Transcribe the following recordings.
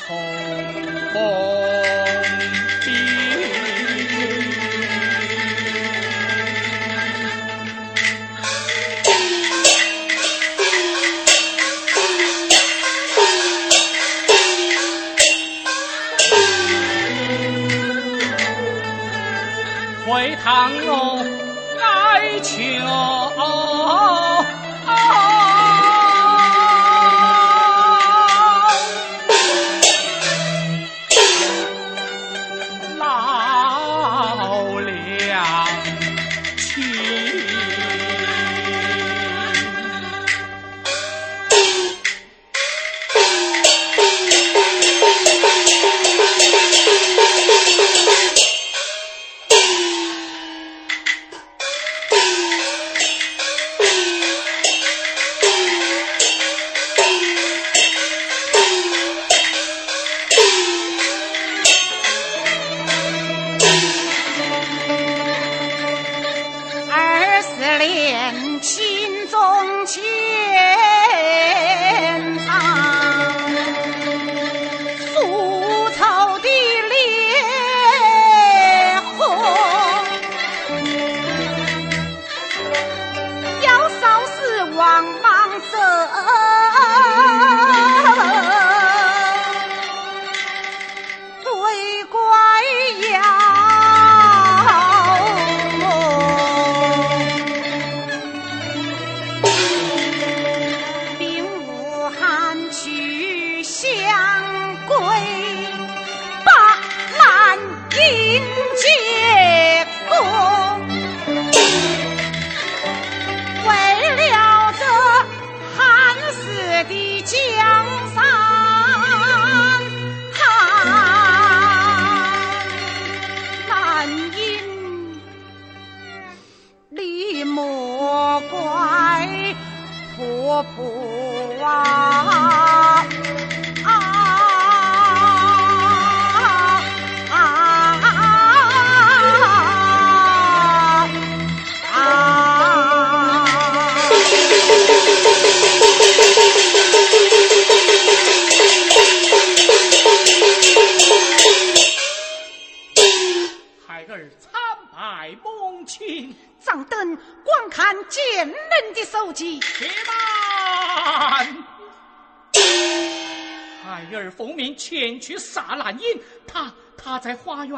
难从风笔。回堂喽，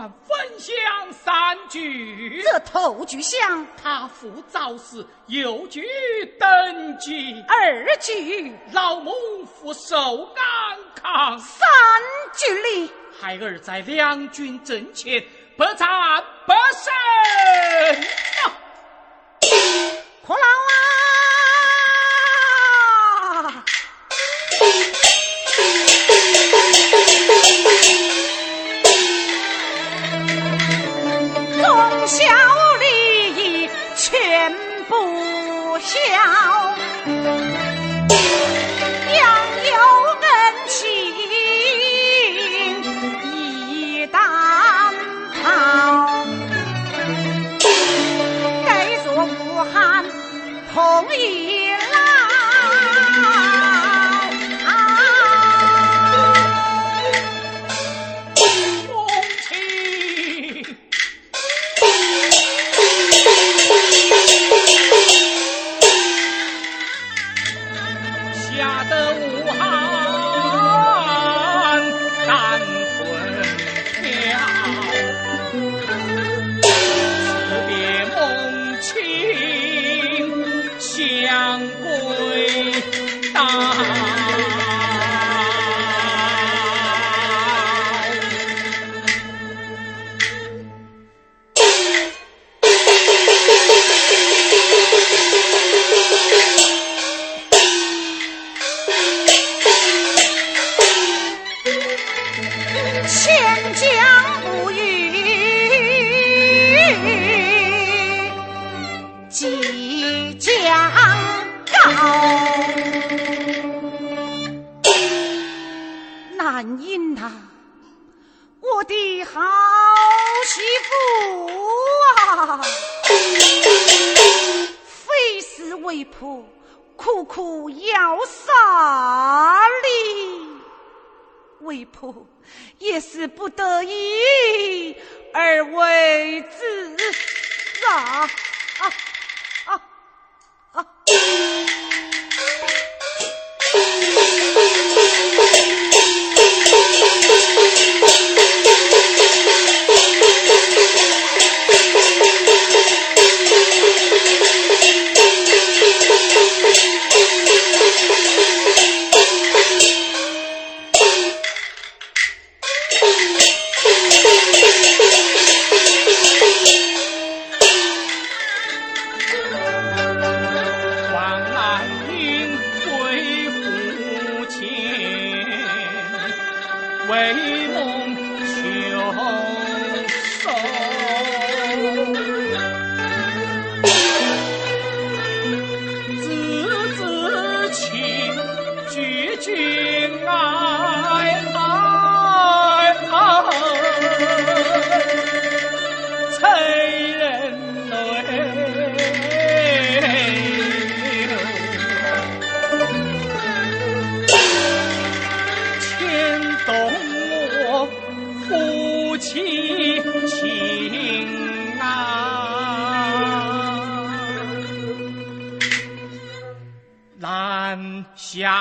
分享三句。这头句香，他父早死，幼句登基。二句老母福寿安康。三句里，孩儿在两军阵前，不战不胜。苦劳啊！同意。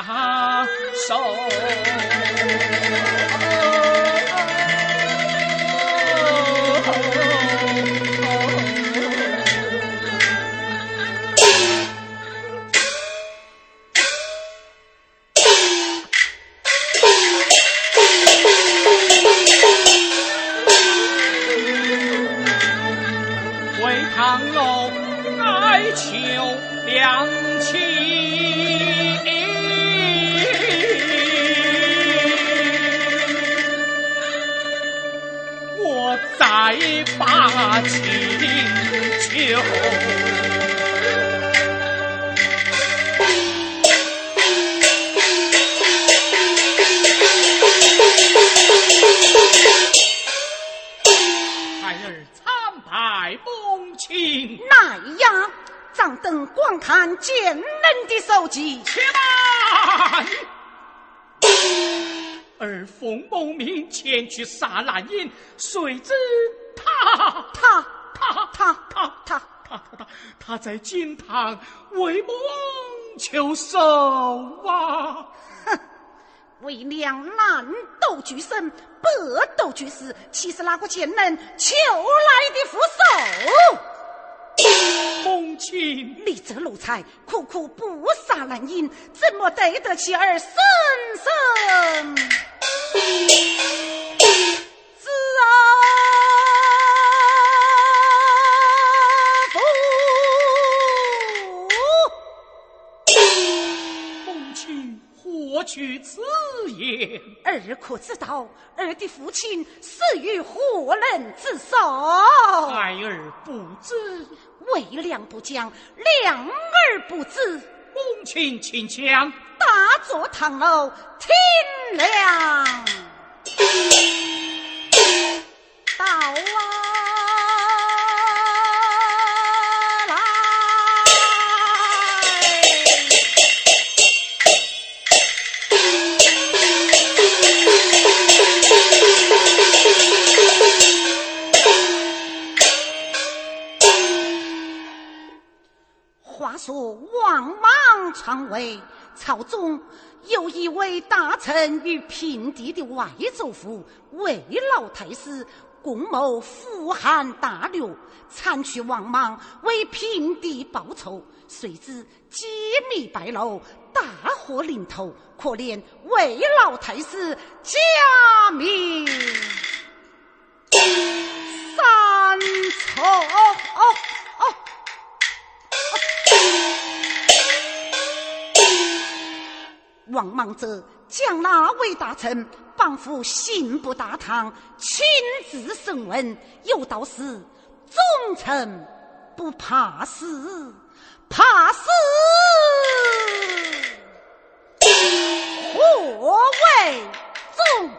啊手。在金堂为梦求寿啊！哼，为两难斗举身，百斗举死，岂是哪个贱人求来的福寿？母亲，你这奴才，苦苦不杀蓝银，怎么对得起儿孙生？儿可知道儿的父亲死于何人之手？孩儿不知。为良不讲，良儿不知。公卿请讲。大坐堂楼，听亮。为，朝中有一位大臣与平地的外祖父为老太师共谋扶汉大略，铲去王莽，为平地报仇。谁知机密败露，大祸临头，可怜为老太师假名三错。王莽者将那位大臣绑赴刑部大堂，亲自审问。有道是：忠臣不怕死，怕死何为忠？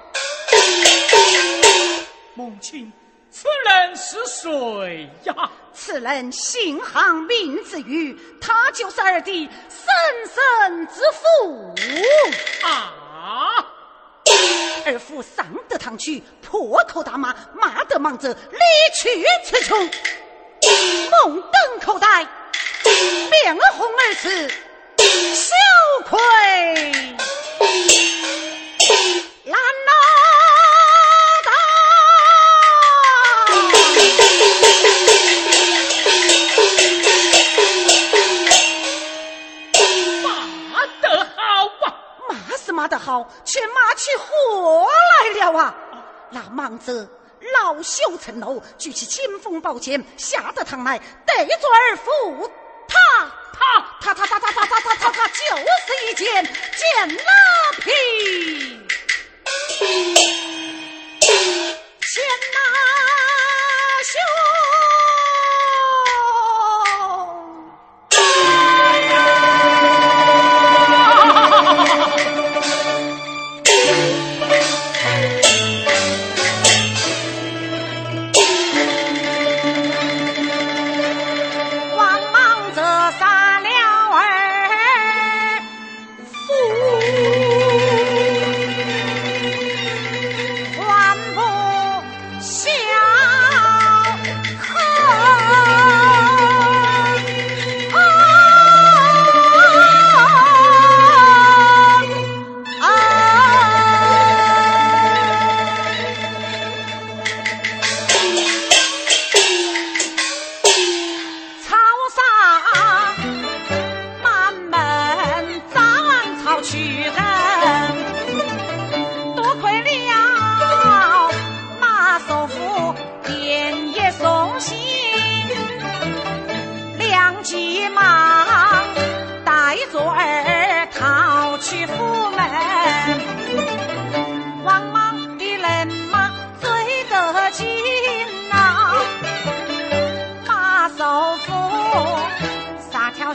母亲，此人是谁呀？此人姓杭，名字玉，他就是二弟生身之父啊！二父上得堂去，破口大骂，骂得忙着离去此处，目瞪口呆，面红耳赤，羞愧。好，却骂起火来了啊！那莽子恼羞成怒，举起青锋宝剑，吓得堂来，对着二父，他他他他他他他他他他他，就是一剑剑拉皮，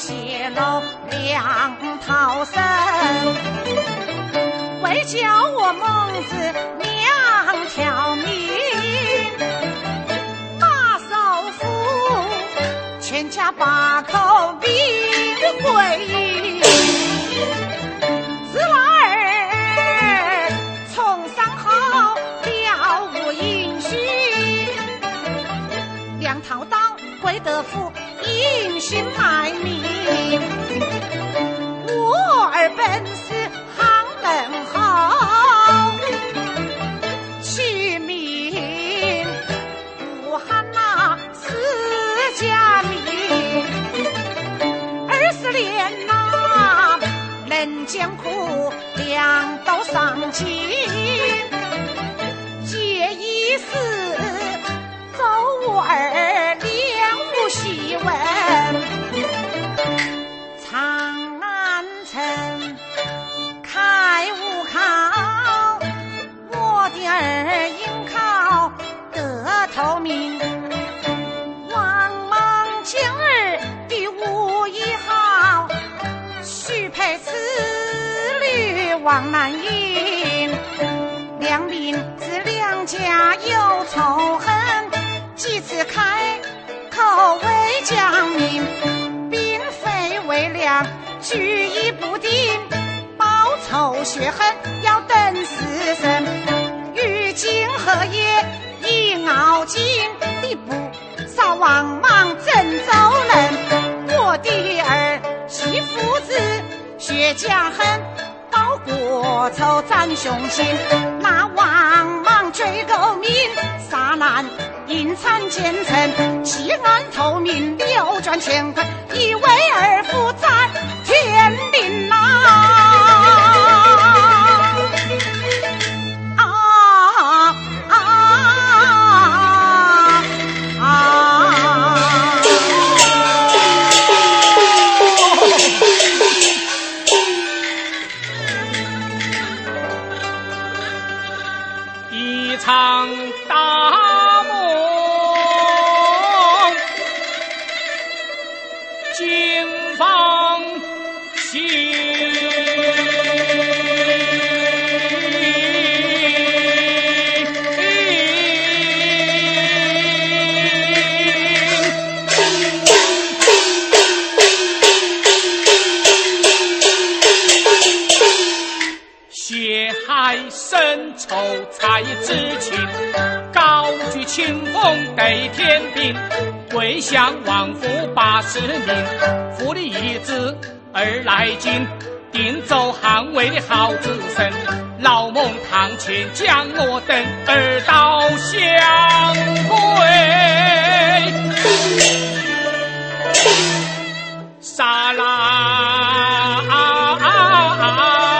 劫了梁逃生为叫我孟子娘条命大嫂富全家八口并归一娃儿从商后了无音讯梁涛道贵德富隐姓埋名，我儿本是行门好，取名武汉那四家名，二十年呐能艰苦，两道上进，借一时走我儿透明，王莽今儿的武艺好，许配此女王南营。两民自两家有仇恨，几次开口为将命，并非为良，举意不定，报仇雪恨要等死生，于今何夜？傲精的不少王莽郑州人，我的儿媳父子血家恨，报国仇斩雄心。那王莽追狗命，杀难阴残奸臣，弃暗投明，扭转乾坤，以为儿夫在天兵，跪向王府八十名，府里一子儿来进，定走捍卫的好子孙，老孟堂前将我等儿到相归，杀啦！谁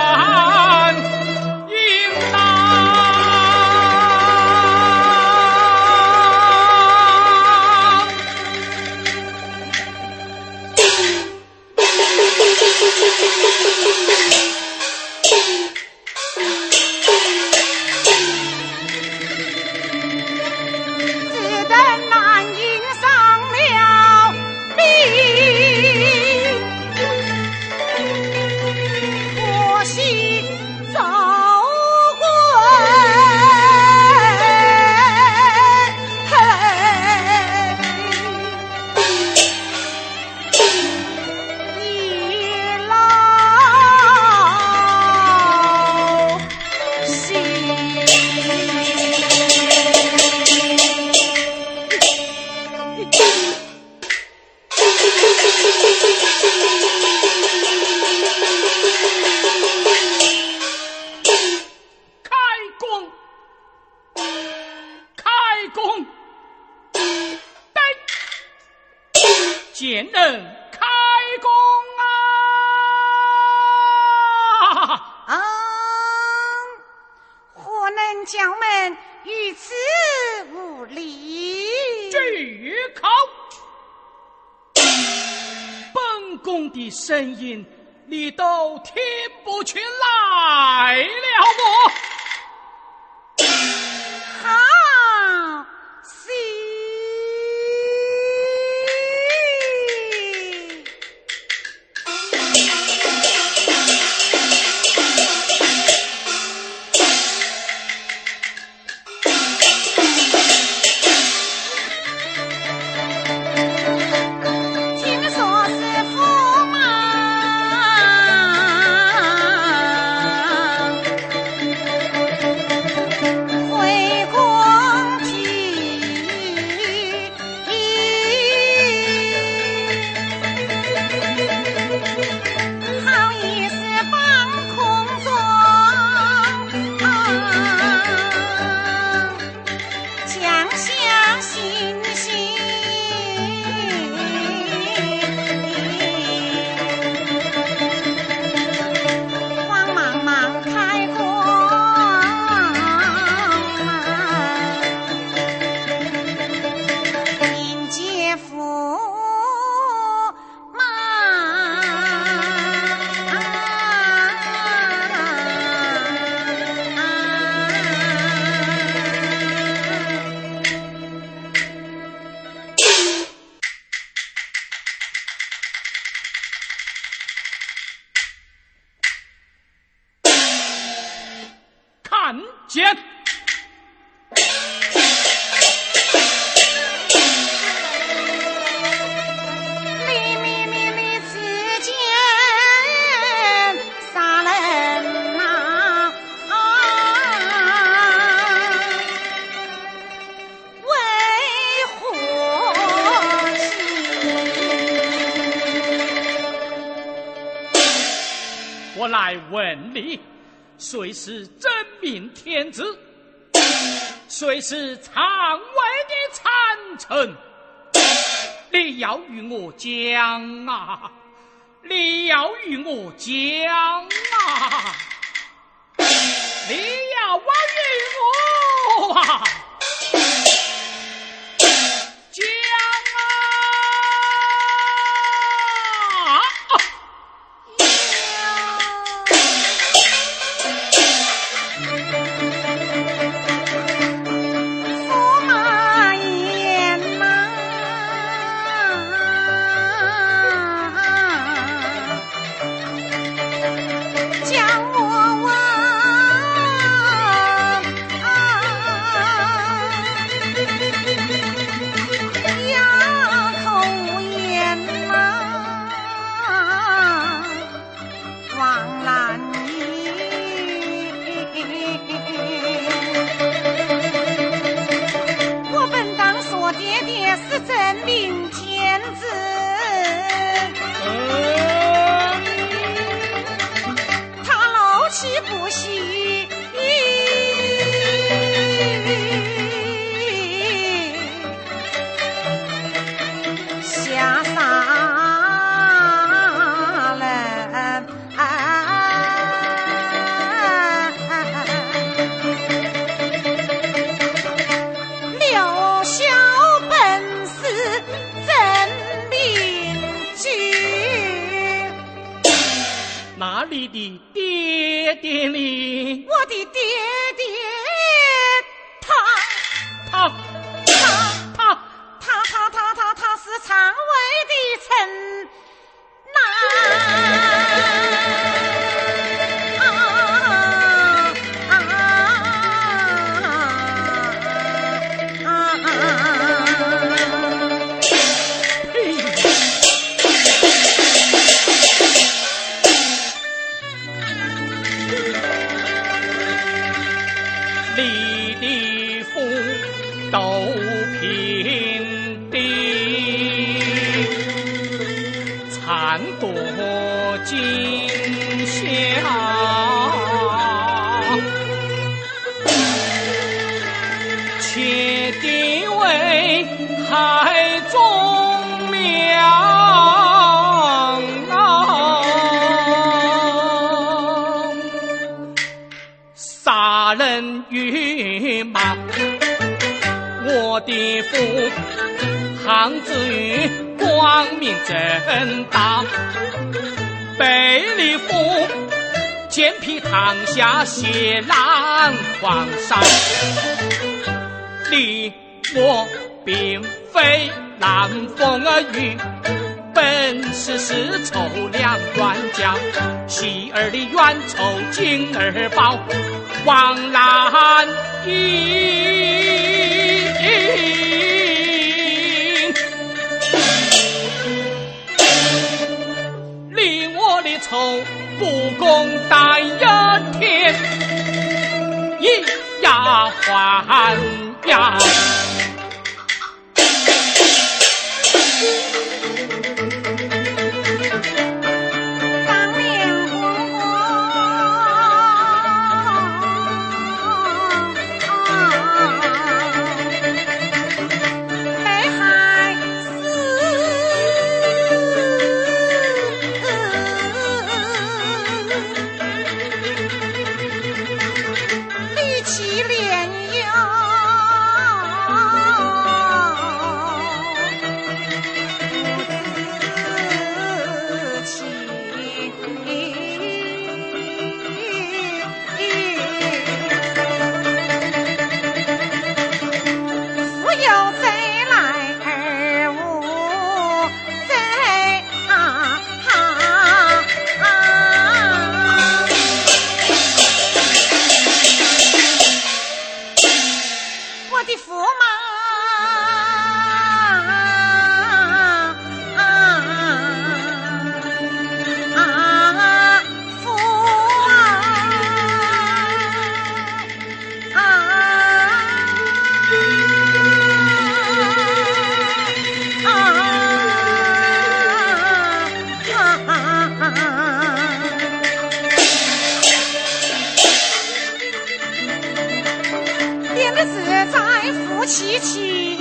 你是场外的残臣？你要与我讲啊！你要与我讲啊！你要我与我啊！किसी 皇上。你我并非南风儿雨，本是世仇两冤家。喜儿的冤仇今儿报，枉然矣。仇不共戴一天，一呀还呀。夫妻妻。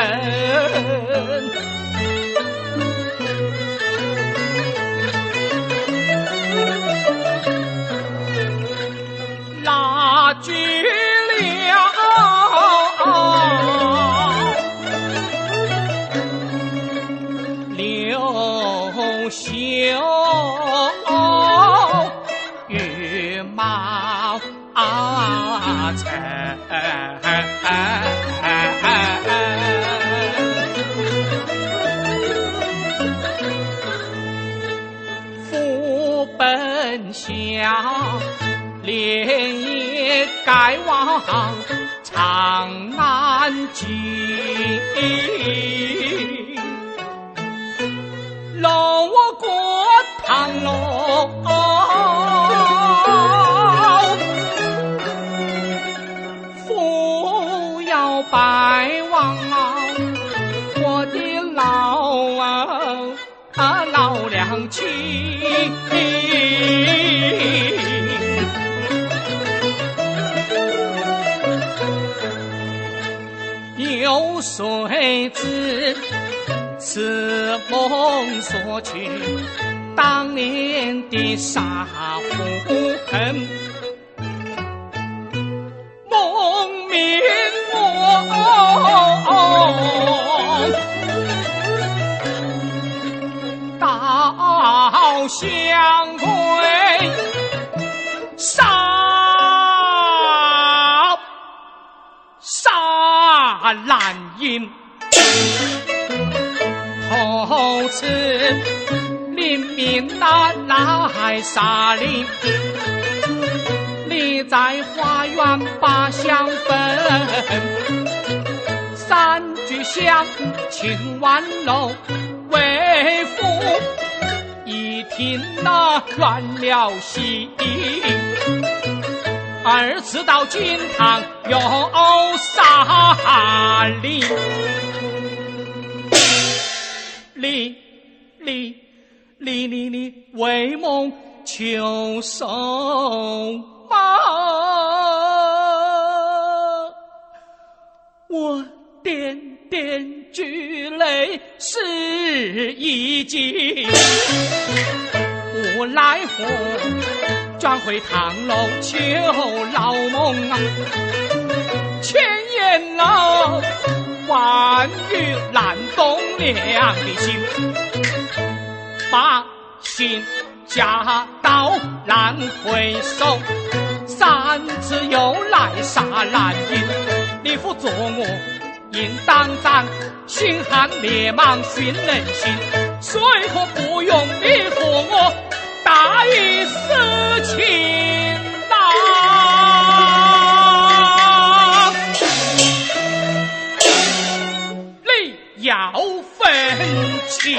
该往当长安居。谁知此梦所去，当年的杀父恨，梦灭我到相归杀。蓝银，头次临命那来杀你，你在花园把香焚，三炷香请万楼为父，一听那乱了心。二次到金堂又杀你，你你你你你为梦求寿吗？我点点聚泪是一计，无奈何。转回唐楼求老梦啊，千言老，万语难动娘的心，把心嫁到难回首，三次又来杀难银，你父做我应当斩，心寒烈芒寻人心，谁可不用你和我？大义死情呐，你要分清。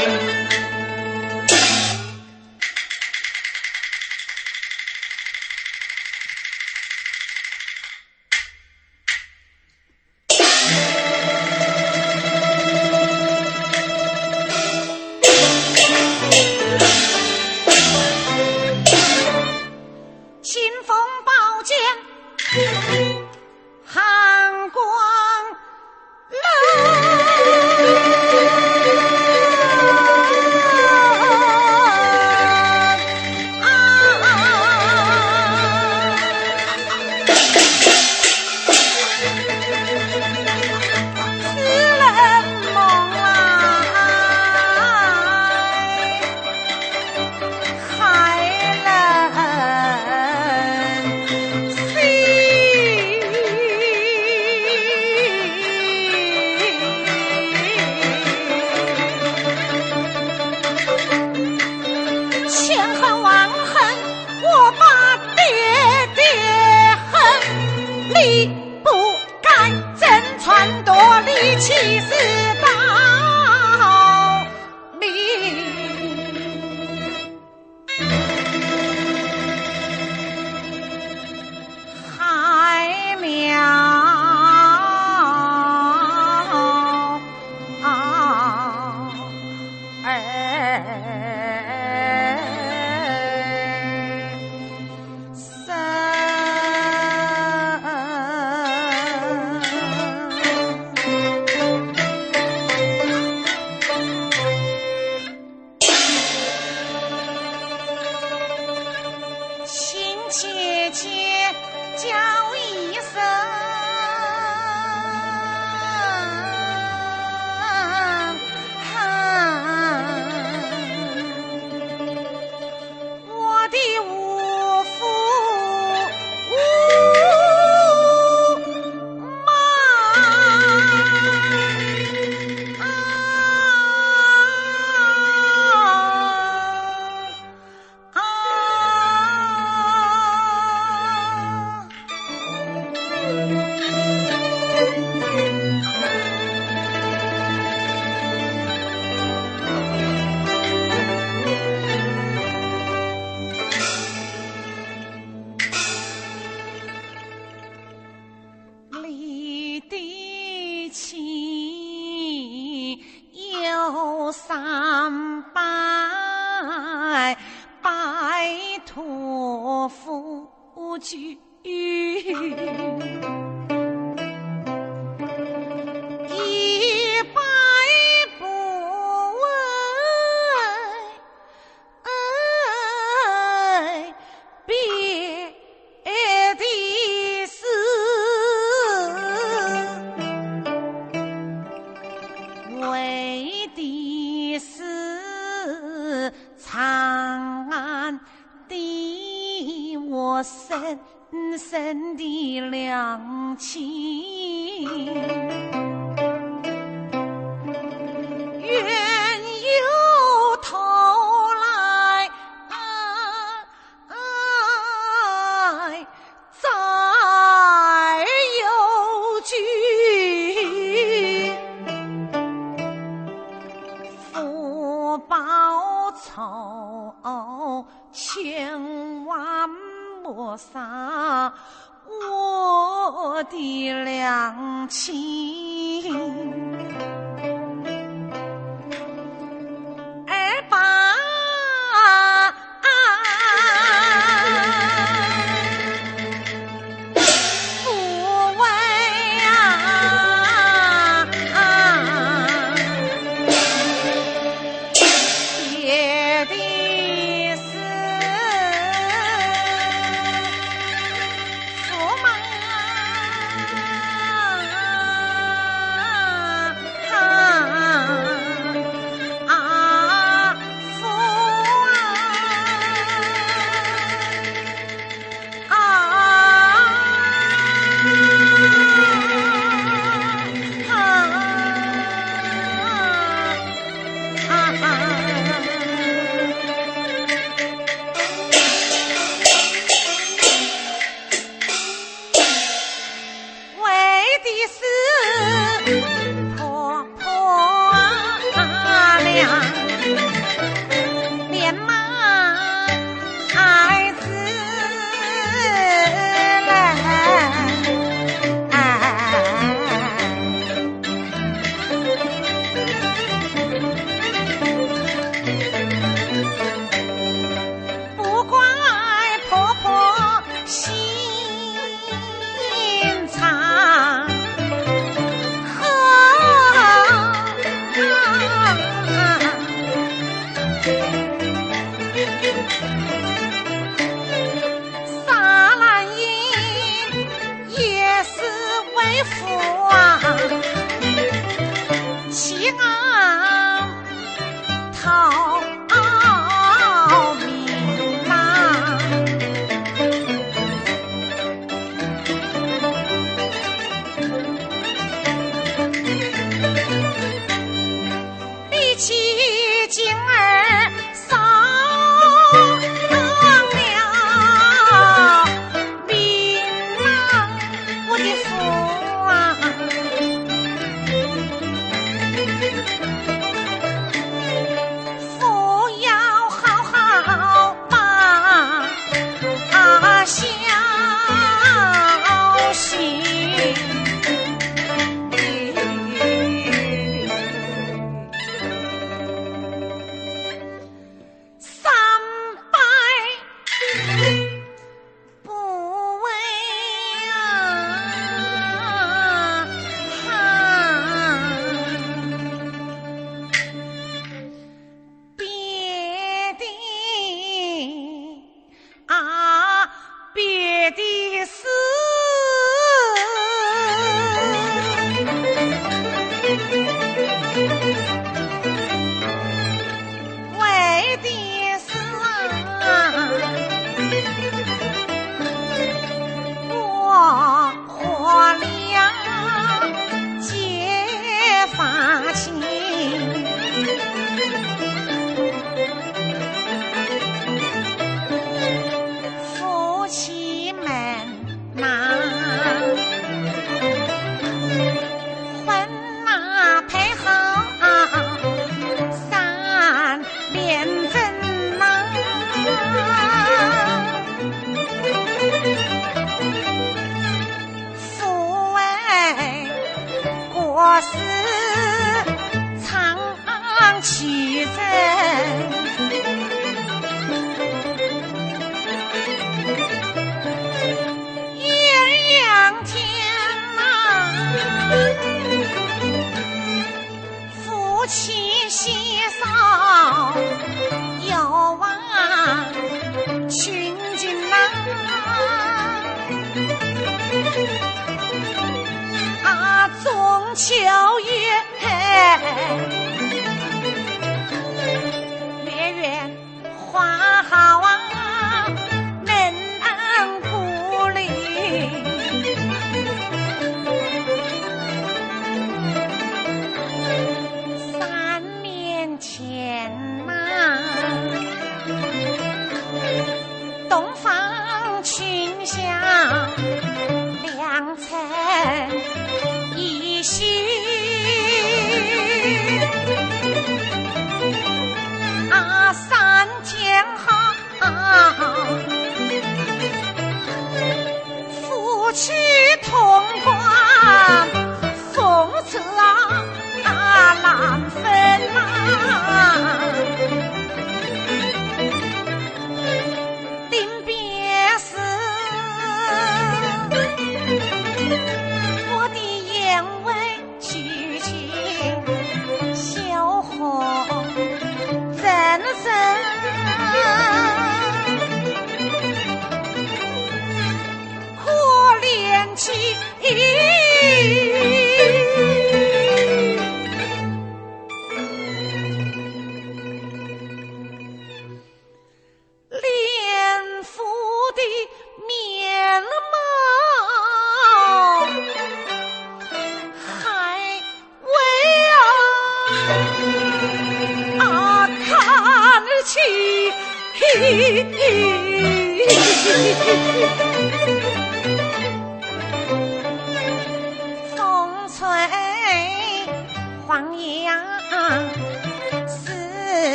秋月。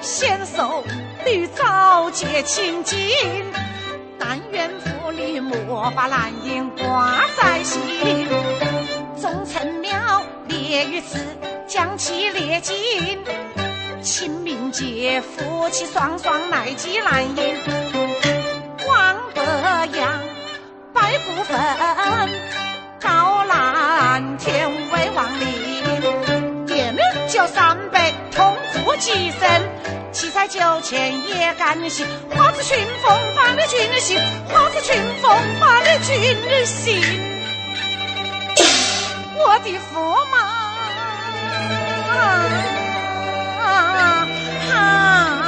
福显寿，屡早结清净。但愿福里莫把蓝印挂在心。忠臣庙列于此，将其列尽。清明节夫妻双双来祭蓝印。望德阳，拜不分，高蓝天为王林。不吉生，七彩九千也甘心。花似群峰把你君心，花似群峰把你君心。我的驸马。前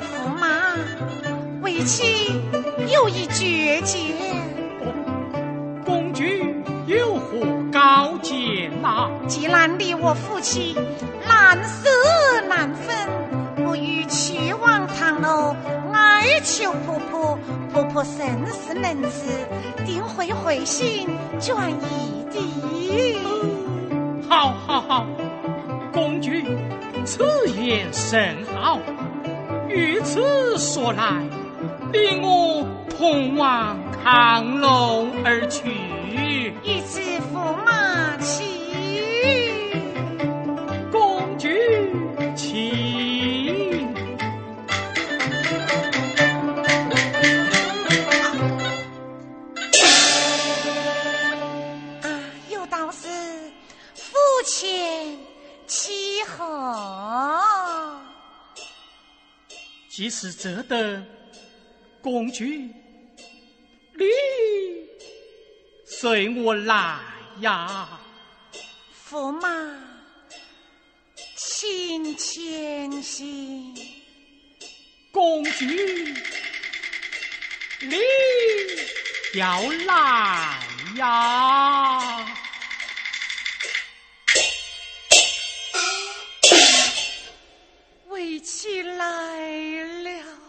驸马，为妻有一绝见，公公君有何高见呐？既然你我夫妻难舍难分，不如去往堂楼，哀求婆婆，婆婆甚是能慈，定会回心转意的。好好好，公主此言甚好。如此说来，逼我同往亢龙而去，以此驸马。既是这等，公举，你随我来呀！驸马，请前行。公举，你要来呀！飞起来了。